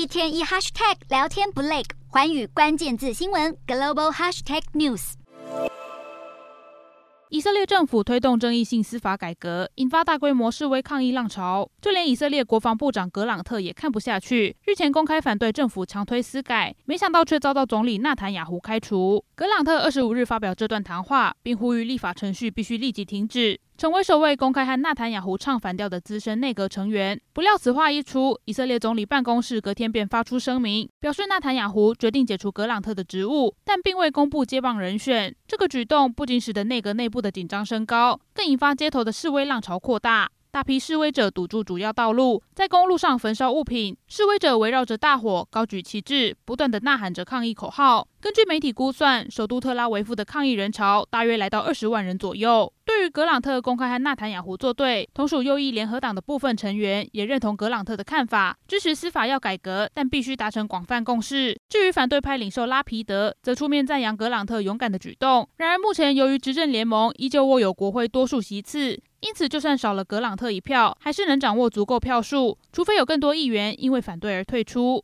一天一 hashtag 聊天不累，环宇关键字新闻 global hashtag news。以色列政府推动争议性司法改革，引发大规模示威抗议浪潮。就连以色列国防部长格朗特也看不下去，日前公开反对政府强推司改，没想到却遭到总理纳坦雅胡开除。格朗特二十五日发表这段谈话，并呼吁立法程序必须立即停止。成为首位公开和纳坦雅胡唱反调的资深内阁成员，不料此话一出，以色列总理办公室隔天便发出声明，表示纳坦雅胡决定解除格朗特的职务，但并未公布接棒人选。这个举动不仅使得内阁内部的紧张升高，更引发街头的示威浪潮扩大。大批示威者堵住主要道路，在公路上焚烧物品。示威者围绕着大火，高举旗帜，不断地呐喊着抗议口号。根据媒体估算，首都特拉维夫的抗议人潮大约来到二十万人左右。对于格朗特公开和纳坦雅胡作对，同属右翼联合党的部分成员也认同格朗特的看法，支持司法要改革，但必须达成广泛共识。至于反对派领袖拉皮德，则出面赞扬格朗特勇敢的举动。然而，目前由于执政联盟依旧握有国会多数席次。因此，就算少了格朗特一票，还是能掌握足够票数，除非有更多议员因为反对而退出。